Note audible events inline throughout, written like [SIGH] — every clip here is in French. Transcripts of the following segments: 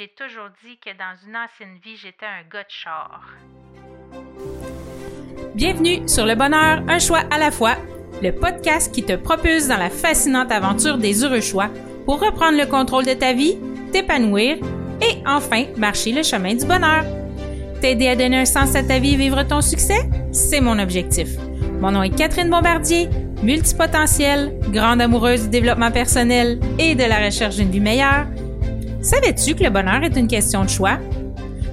J'ai toujours dit que dans une ancienne vie, j'étais un gars de char. Bienvenue sur Le Bonheur, un choix à la fois, le podcast qui te propulse dans la fascinante aventure des heureux choix pour reprendre le contrôle de ta vie, t'épanouir et enfin marcher le chemin du bonheur. T'aider à donner un sens à ta vie et vivre ton succès, c'est mon objectif. Mon nom est Catherine Bombardier, multipotentielle, grande amoureuse du développement personnel et de la recherche d'une vie meilleure Savais-tu que le bonheur est une question de choix?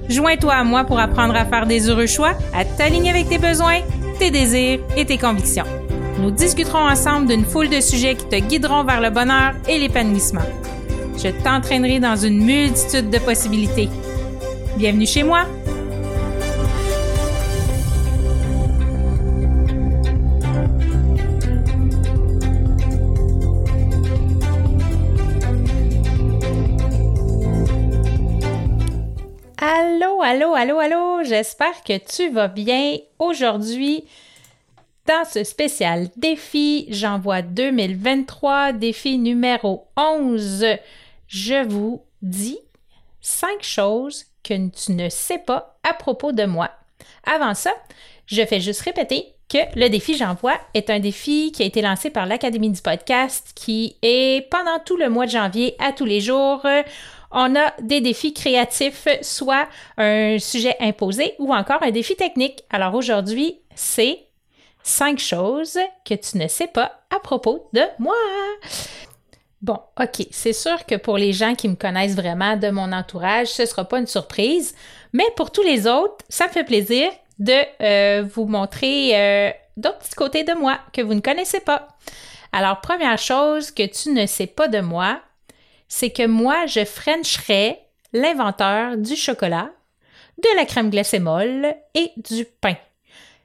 Joins-toi à moi pour apprendre à faire des heureux choix, à t'aligner avec tes besoins, tes désirs et tes convictions. Nous discuterons ensemble d'une foule de sujets qui te guideront vers le bonheur et l'épanouissement. Je t'entraînerai dans une multitude de possibilités. Bienvenue chez moi! Allô, allô, allô, j'espère que tu vas bien. Aujourd'hui, dans ce spécial défi, j'envoie 2023, défi numéro 11, je vous dis 5 choses que tu ne sais pas à propos de moi. Avant ça, je fais juste répéter que le défi J'envoie est un défi qui a été lancé par l'Académie du podcast qui est pendant tout le mois de janvier à tous les jours on a des défis créatifs, soit un sujet imposé ou encore un défi technique. Alors aujourd'hui, c'est cinq choses que tu ne sais pas à propos de moi. Bon, OK, c'est sûr que pour les gens qui me connaissent vraiment de mon entourage, ce ne sera pas une surprise, mais pour tous les autres, ça me fait plaisir de euh, vous montrer euh, d'autres petits côtés de moi que vous ne connaissez pas. Alors, première chose que tu ne sais pas de moi, c'est que moi, je frencherais l'inventeur du chocolat, de la crème glacée molle et du pain.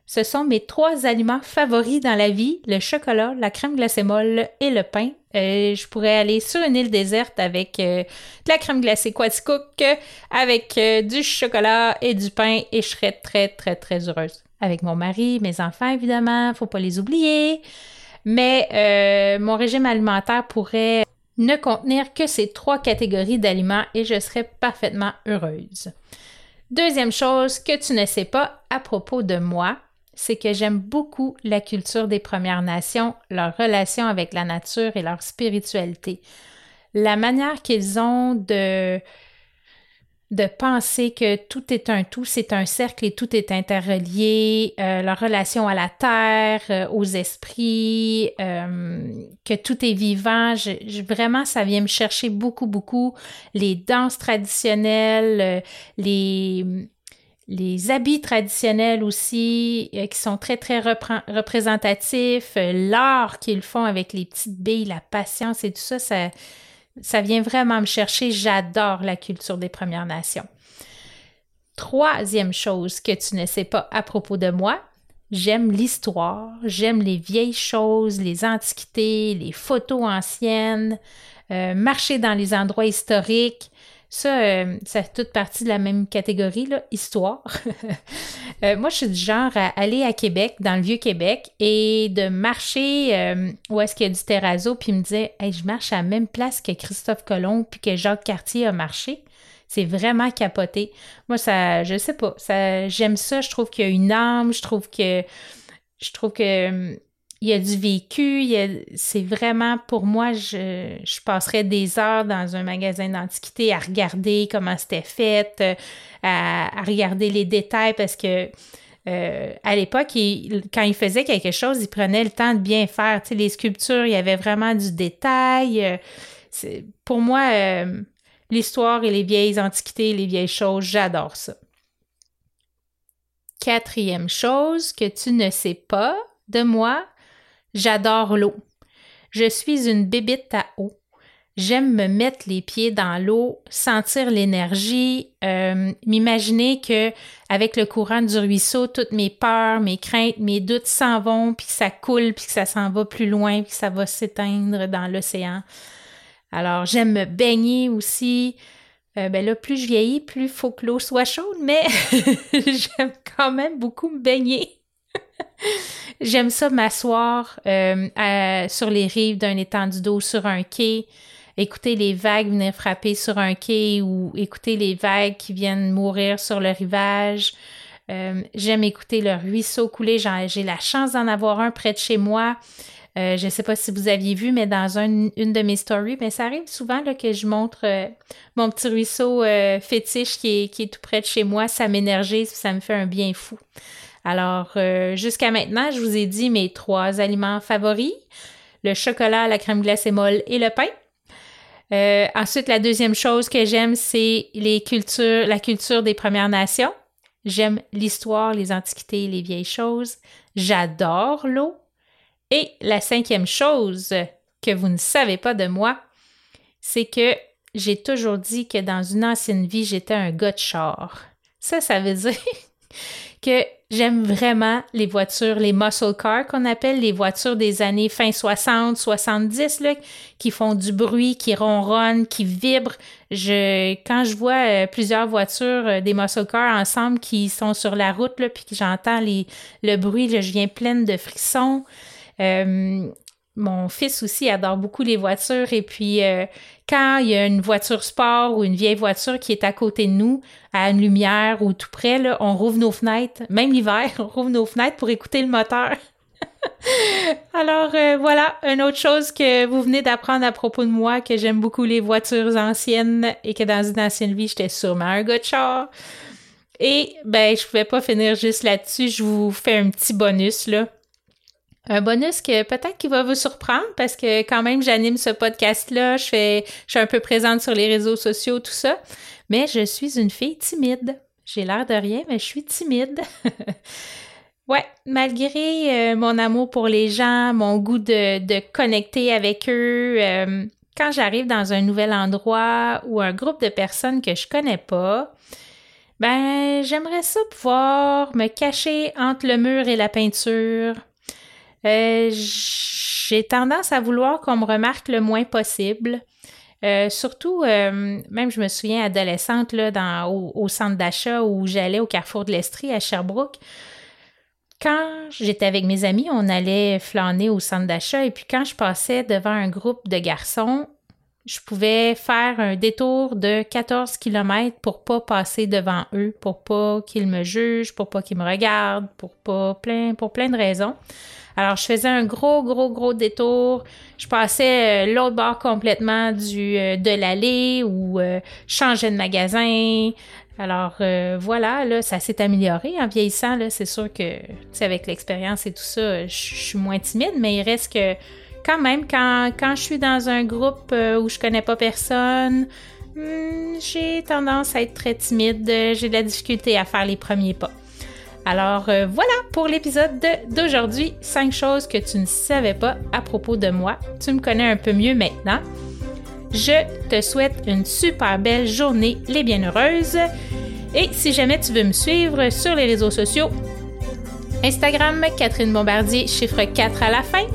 Ce sont mes trois aliments favoris dans la vie, le chocolat, la crème glacée molle et le pain. Euh, je pourrais aller sur une île déserte avec euh, de la crème glacée Quaticook, avec euh, du chocolat et du pain et je serais très, très, très heureuse. Avec mon mari, mes enfants, évidemment, faut pas les oublier. Mais mon régime alimentaire pourrait ne contenir que ces trois catégories d'aliments et je serai parfaitement heureuse. Deuxième chose que tu ne sais pas à propos de moi, c'est que j'aime beaucoup la culture des Premières Nations, leur relation avec la nature et leur spiritualité. La manière qu'ils ont de de penser que tout est un tout, c'est un cercle et tout est interrelié, euh, leur relation à la terre, euh, aux esprits, euh, que tout est vivant. Vraiment, ça vient me chercher beaucoup, beaucoup. Les danses traditionnelles, les, les habits traditionnels aussi, qui sont très, très représentatifs, l'art qu'ils font avec les petites billes, la patience et tout ça, ça ça vient vraiment me chercher. J'adore la culture des Premières Nations. Troisième chose que tu ne sais pas à propos de moi, j'aime l'histoire, j'aime les vieilles choses, les antiquités, les photos anciennes, euh, marcher dans les endroits historiques. Ça, euh, ça fait toute partie de la même catégorie, là, histoire. [LAUGHS] Euh, moi, je suis du genre à aller à Québec, dans le Vieux-Québec, et de marcher euh, où est-ce qu'il y a du terrazzo, puis me dire hey, je marche à la même place que Christophe Colomb, puis que Jacques Cartier a marché. C'est vraiment capoté. Moi, ça, je sais pas, ça, j'aime ça. Je trouve qu'il y a une âme, je trouve que, je trouve que il y a du vécu, c'est vraiment pour moi, je, je passerais des heures dans un magasin d'antiquité à regarder comment c'était fait, euh, à, regarder les détails parce que euh, à l'époque, quand il faisait quelque chose, il prenait le temps de bien faire. Tu sais, les sculptures, il y avait vraiment du détail. Euh, pour moi, l'histoire et les vieilles antiquités, les vieilles choses, j'adore ça. Quatrième chose que tu ne sais pas de moi, J'adore l'eau. Je suis une bébite à eau. J'aime me mettre les pieds dans l'eau, sentir l'énergie, euh, m'imaginer que avec le courant du ruisseau, toutes mes peurs, mes craintes, mes doutes s'en vont, puis que ça coule, puis que ça s'en va plus loin, puis que ça va s'éteindre dans l'océan. Alors j'aime me baigner aussi. Euh, ben là, plus je vieillis, plus il faut que l'eau soit chaude, mais [LAUGHS] j'aime quand même beaucoup me baigner. [LAUGHS] J'aime ça m'asseoir euh, sur les rives d'un étendue d'eau sur un quai, écouter les vagues venir frapper sur un quai ou écouter les vagues qui viennent mourir sur le rivage. Euh, j'aime écouter le ruisseau couler. J'ai la chance d'en avoir un près de chez moi. Euh, je ne sais pas si vous aviez vu, mais dans une de mes stories, mais ça arrive souvent que je montre mon petit ruisseau fétiche qui qui est, tout près de chez moi. Ça m'énergise, ça me fait un bien fou. Alors, jusqu'à maintenant, je vous ai dit mes trois aliments favoris le chocolat, la crème glacée molle et le pain. Euh, ensuite, la deuxième chose que j'aime, c'est les cultures, la culture des Premières Nations. J'aime l'histoire, les antiquités, les vieilles choses. J'adore l'eau. Et la cinquième chose que vous ne savez pas de moi, c'est que j'ai toujours dit que dans une ancienne vie, j'étais un gars char. Ça, ça veut [LAUGHS] dire que j'aime vraiment les voitures, les muscle cars qu'on appelle les voitures des années fin 60, 70, là, qui font du bruit, qui ronronnent, qui vibrent. Je, quand je vois euh, plusieurs voitures, euh, des muscle cars ensemble qui sont sur la route, là, puis que j'entends les, le bruit, je viens pleine de frissons. Euh, mon fils aussi adore beaucoup les voitures et puis euh, quand il y a une voiture sport ou une vieille voiture qui est à côté de nous, à une lumière ou tout près, là, on rouvre nos fenêtres, même l'hiver, [LAUGHS] on rouvre nos fenêtres pour écouter le moteur. [LAUGHS] Alors euh, voilà, une autre chose que vous venez d'apprendre à propos de moi, que j'aime beaucoup les voitures anciennes et que dans une ancienne vie, j'étais sûrement un gars. Et ben, je pouvais pas finir juste là-dessus, je vous fais un petit bonus là. Un bonus que peut-être qui va vous surprendre parce que quand même j'anime ce podcast-là, je suis un peu présente sur les réseaux sociaux, tout ça, mais je suis une fille timide. J'ai l'air de rien, mais je suis timide. [LAUGHS] ouais, malgré euh, mon amour pour les gens, mon goût de, de connecter avec eux, euh, quand j'arrive dans un nouvel endroit ou un groupe de personnes que je connais pas, ben j'aimerais ça pouvoir me cacher entre le mur et la peinture euh, j'ai tendance à vouloir qu'on me remarque le moins possible. Euh, surtout, euh, même je me souviens adolescente là, dans, au, centre d'achat où j'allais au carrefour de l'Estrie à Sherbrooke. Quand j'étais avec mes amis, on allait flâner au centre d'achat et puis quand je passais devant un groupe de garçons, je pouvais faire un détour de 14 km pour pas passer devant eux, pour pas qu'ils me jugent, pour pas qu'ils me regardent, pour pas plein, pour plein de raisons. Alors, je faisais un gros, gros, gros détour. Je passais euh, l'autre bord complètement du, euh, de l'allée ou euh, changeais de magasin. Alors voilà, là, ça s'est amélioré en vieillissant. Là, c'est sûr que, avec l'expérience et tout ça, je suis moins timide, mais il reste que quand même, quand, quand je suis dans un groupe où je connais pas personne, hmm, j'ai tendance à être très timide. J'ai de la difficulté à faire les premiers pas. Alors euh, voilà pour l'épisode d'aujourd'hui. 5 choses que tu ne savais pas à propos de moi. Tu me connais un peu mieux maintenant. Je te souhaite une super belle journée, les bienheureuses. Et si jamais tu veux me suivre sur les réseaux sociaux, Instagram, Catherine Bombardier, chiffre 4 à la fin.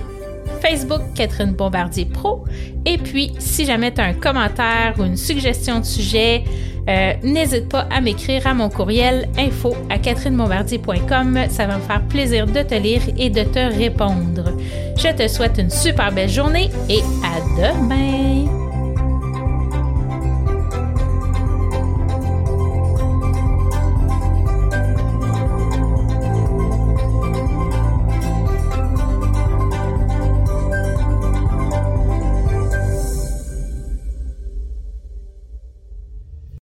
Facebook, Catherine Bombardier Pro. Et puis, si jamais tu as un commentaire ou une suggestion de sujet, euh, n'hésite pas à m'écrire à mon courriel info à catherinemonbardier.com. Ça va me faire plaisir de te lire et de te répondre. Je te souhaite une super belle journée et à demain!